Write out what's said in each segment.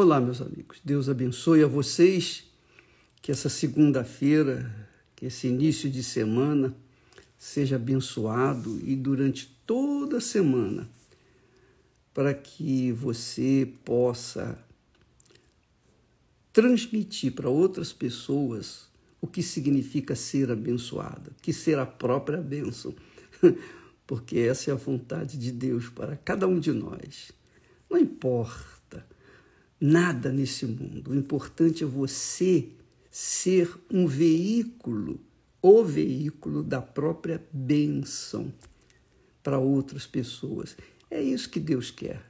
Olá, meus amigos. Deus abençoe a vocês. Que essa segunda-feira, que esse início de semana seja abençoado e durante toda a semana, para que você possa transmitir para outras pessoas o que significa ser abençoado, que ser a própria bênção, porque essa é a vontade de Deus para cada um de nós. Não importa nada nesse mundo. O importante é você ser um veículo, o veículo da própria bênção para outras pessoas. É isso que Deus quer.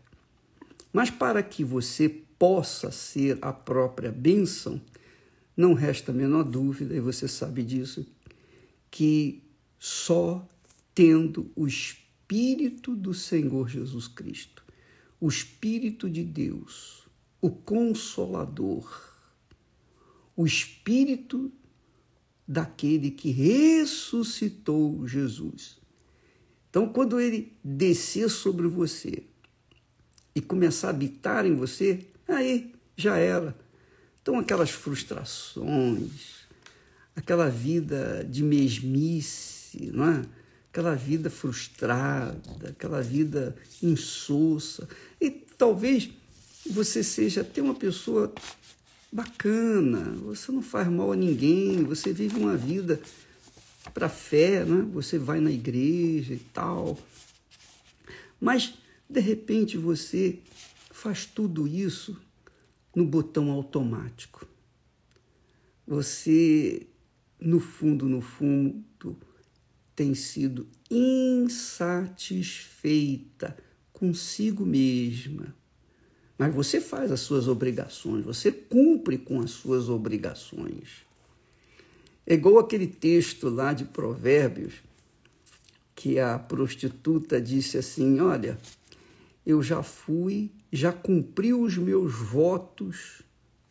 Mas para que você possa ser a própria bênção, não resta a menor dúvida, e você sabe disso, que só tendo o Espírito do Senhor Jesus Cristo, o Espírito de Deus, o Consolador, o Espírito daquele que ressuscitou Jesus. Então, quando ele descer sobre você e começar a habitar em você, aí já era. Então, aquelas frustrações, aquela vida de mesmice, não é? aquela vida frustrada, aquela vida insossa, e talvez você seja até uma pessoa bacana, você não faz mal a ninguém, você vive uma vida para fé, né? você vai na igreja e tal. Mas, de repente, você faz tudo isso no botão automático. Você, no fundo, no fundo, tem sido insatisfeita consigo mesma mas você faz as suas obrigações, você cumpre com as suas obrigações. É igual aquele texto lá de Provérbios, que a prostituta disse assim: Olha, eu já fui, já cumpri os meus votos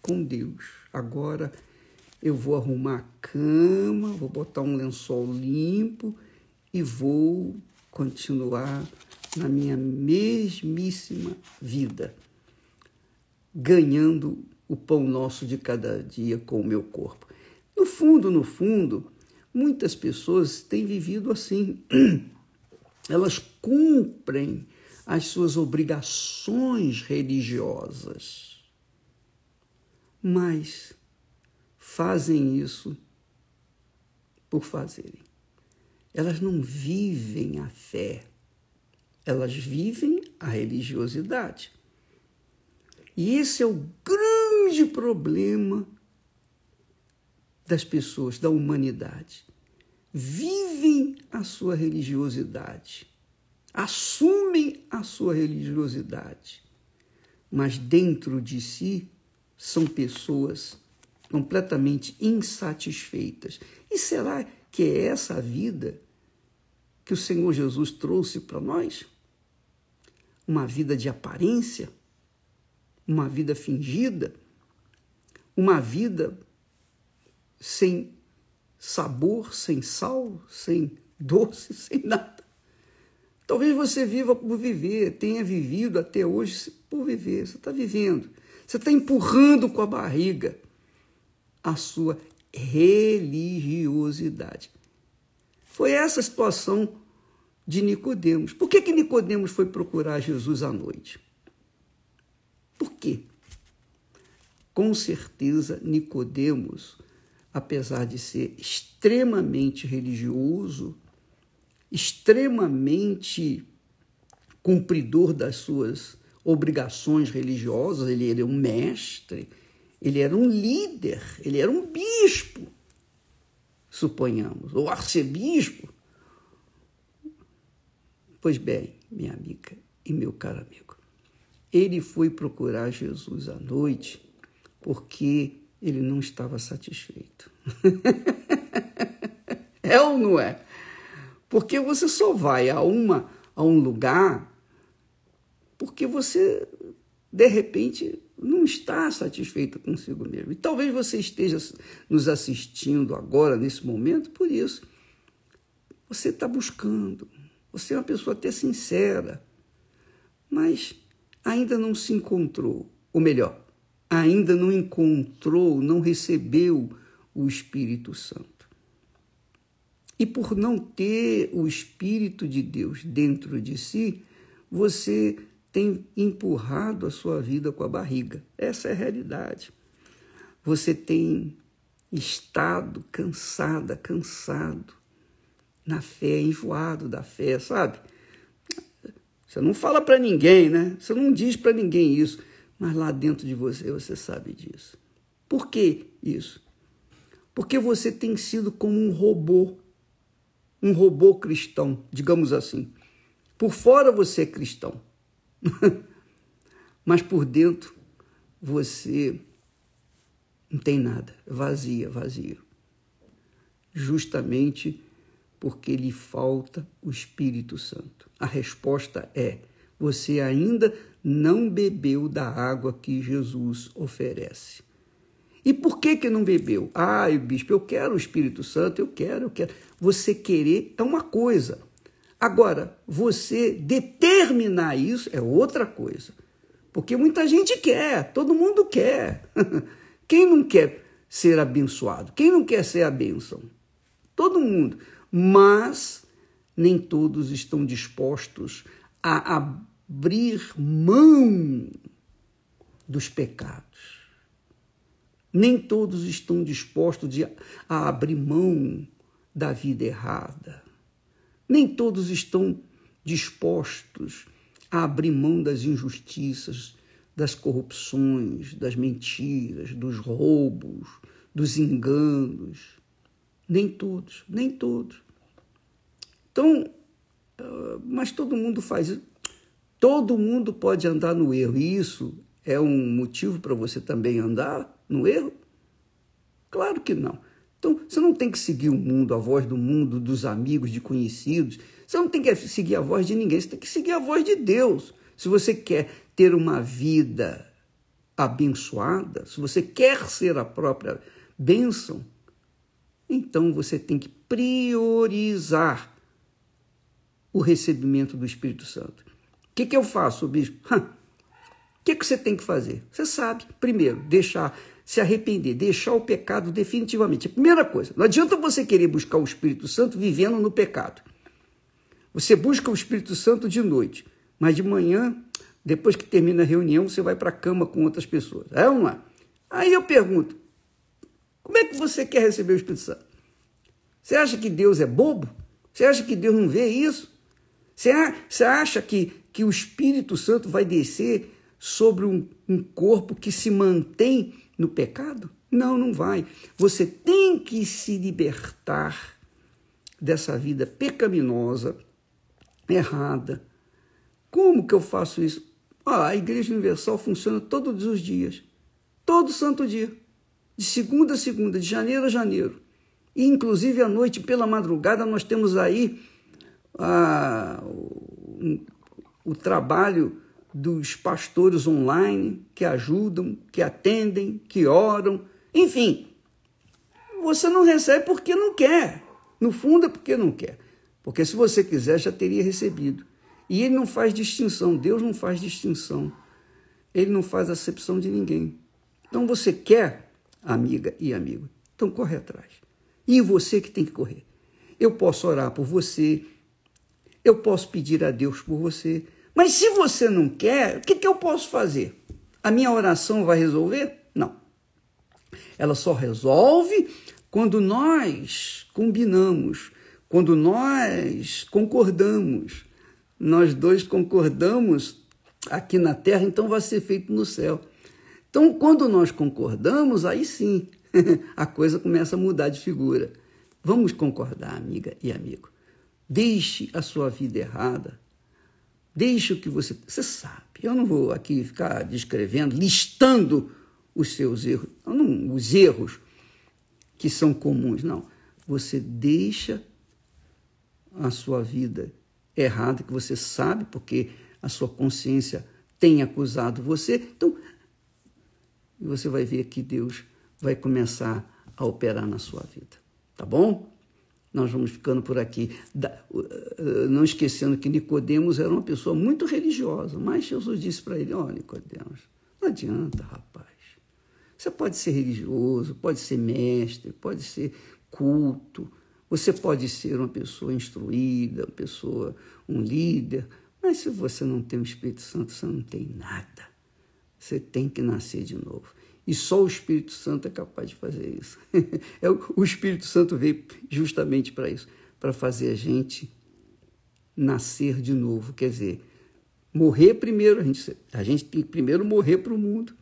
com Deus. Agora eu vou arrumar a cama, vou botar um lençol limpo e vou continuar na minha mesmíssima vida ganhando o pão nosso de cada dia com o meu corpo. No fundo, no fundo, muitas pessoas têm vivido assim. Elas cumprem as suas obrigações religiosas, mas fazem isso por fazerem. Elas não vivem a fé, elas vivem a religiosidade. E esse é o grande problema das pessoas, da humanidade. Vivem a sua religiosidade, assumem a sua religiosidade, mas dentro de si são pessoas completamente insatisfeitas. E será que é essa a vida que o Senhor Jesus trouxe para nós? Uma vida de aparência? Uma vida fingida, uma vida sem sabor, sem sal, sem doce, sem nada. Talvez você viva por viver, tenha vivido até hoje por viver. Você está vivendo. Você está empurrando com a barriga a sua religiosidade. Foi essa a situação de Nicodemos. Por que, que Nicodemos foi procurar Jesus à noite? Por quê? Com certeza, Nicodemos, apesar de ser extremamente religioso, extremamente cumpridor das suas obrigações religiosas, ele era um mestre, ele era um líder, ele era um bispo, suponhamos, ou arcebispo. Pois bem, minha amiga e meu caro amigo, ele foi procurar Jesus à noite porque ele não estava satisfeito. é ou não é? Porque você só vai a, uma, a um lugar porque você, de repente, não está satisfeito consigo mesmo. E talvez você esteja nos assistindo agora, nesse momento, por isso. Você está buscando, você é uma pessoa até sincera, mas ainda não se encontrou, ou melhor, ainda não encontrou, não recebeu o Espírito Santo. E por não ter o Espírito de Deus dentro de si, você tem empurrado a sua vida com a barriga. Essa é a realidade. Você tem estado cansada, cansado na fé, enjoado da fé, sabe? Você não fala para ninguém, né? Você não diz para ninguém isso, mas lá dentro de você você sabe disso. Por que isso? Porque você tem sido como um robô, um robô cristão, digamos assim. Por fora você é cristão, mas por dentro você não tem nada, vazia, vazio. Justamente porque lhe falta o Espírito Santo. A resposta é: você ainda não bebeu da água que Jesus oferece. E por que que não bebeu? Ah, bispo, eu quero o Espírito Santo, eu quero, eu quero. Você querer é uma coisa. Agora, você determinar isso é outra coisa. Porque muita gente quer, todo mundo quer. Quem não quer ser abençoado? Quem não quer ser a bênção? Todo mundo mas nem todos estão dispostos a abrir mão dos pecados. Nem todos estão dispostos a abrir mão da vida errada. Nem todos estão dispostos a abrir mão das injustiças, das corrupções, das mentiras, dos roubos, dos enganos nem todos, nem todos. Então, ah, mas todo mundo faz. Todo mundo pode andar no erro. E isso é um motivo para você também andar no erro? Claro que não. Então, você não tem que seguir o mundo, a voz do mundo, dos amigos, de conhecidos. Você não tem que seguir a voz de ninguém, você tem que seguir a voz de Deus. Se você quer ter uma vida abençoada, se você quer ser a própria bênção, então você tem que priorizar o recebimento do Espírito Santo. O que, que eu faço, bispo? O que, que você tem que fazer? Você sabe. Primeiro, deixar, se arrepender, deixar o pecado definitivamente. A primeira coisa, não adianta você querer buscar o Espírito Santo vivendo no pecado. Você busca o Espírito Santo de noite, mas de manhã, depois que termina a reunião, você vai para a cama com outras pessoas. É não é? Aí eu pergunto, como é que você quer receber o Espírito Santo? Você acha que Deus é bobo? Você acha que Deus não vê isso? Você acha que, que o Espírito Santo vai descer sobre um, um corpo que se mantém no pecado? Não, não vai. Você tem que se libertar dessa vida pecaminosa, errada. Como que eu faço isso? Ah, a Igreja Universal funciona todos os dias, todo santo dia de segunda a segunda, de janeiro a janeiro. E, inclusive, à noite, pela madrugada, nós temos aí ah, o, o trabalho dos pastores online que ajudam, que atendem, que oram, enfim. Você não recebe porque não quer. No fundo é porque não quer. Porque se você quiser, já teria recebido. E ele não faz distinção, Deus não faz distinção. Ele não faz acepção de ninguém. Então você quer, amiga e amigo. Então corre atrás. E você que tem que correr. Eu posso orar por você, eu posso pedir a Deus por você, mas se você não quer, o que, que eu posso fazer? A minha oração vai resolver? Não. Ela só resolve quando nós combinamos, quando nós concordamos. Nós dois concordamos aqui na terra, então vai ser feito no céu. Então, quando nós concordamos, aí sim a coisa começa a mudar de figura. Vamos concordar, amiga e amigo. Deixe a sua vida errada. Deixe o que você. Você sabe. Eu não vou aqui ficar descrevendo, listando os seus erros, não, os erros que são comuns. Não. Você deixa a sua vida errada, que você sabe, porque a sua consciência tem acusado você. Então, e você vai ver que Deus vai começar a operar na sua vida. Tá bom? Nós vamos ficando por aqui. Não esquecendo que Nicodemos era uma pessoa muito religiosa, mas Jesus disse para ele: Ó, oh, Nicodemos, não adianta, rapaz. Você pode ser religioso, pode ser mestre, pode ser culto, você pode ser uma pessoa instruída, uma pessoa, um líder, mas se você não tem o Espírito Santo, você não tem nada. Você tem que nascer de novo. E só o Espírito Santo é capaz de fazer isso. É o Espírito Santo veio justamente para isso, para fazer a gente nascer de novo. Quer dizer, morrer primeiro, a gente, a gente tem que primeiro morrer para o mundo,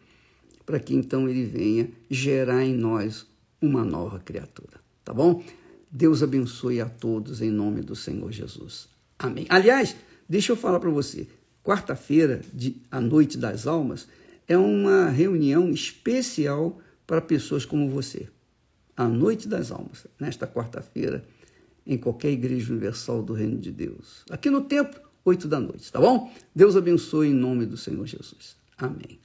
para que então ele venha gerar em nós uma nova criatura. Tá bom? Deus abençoe a todos em nome do Senhor Jesus. Amém. Aliás, deixa eu falar para você. Quarta-feira, a Noite das Almas, é uma reunião especial para pessoas como você. A Noite das Almas, nesta quarta-feira, em qualquer igreja universal do Reino de Deus. Aqui no templo, oito da noite, tá bom? Deus abençoe em nome do Senhor Jesus. Amém.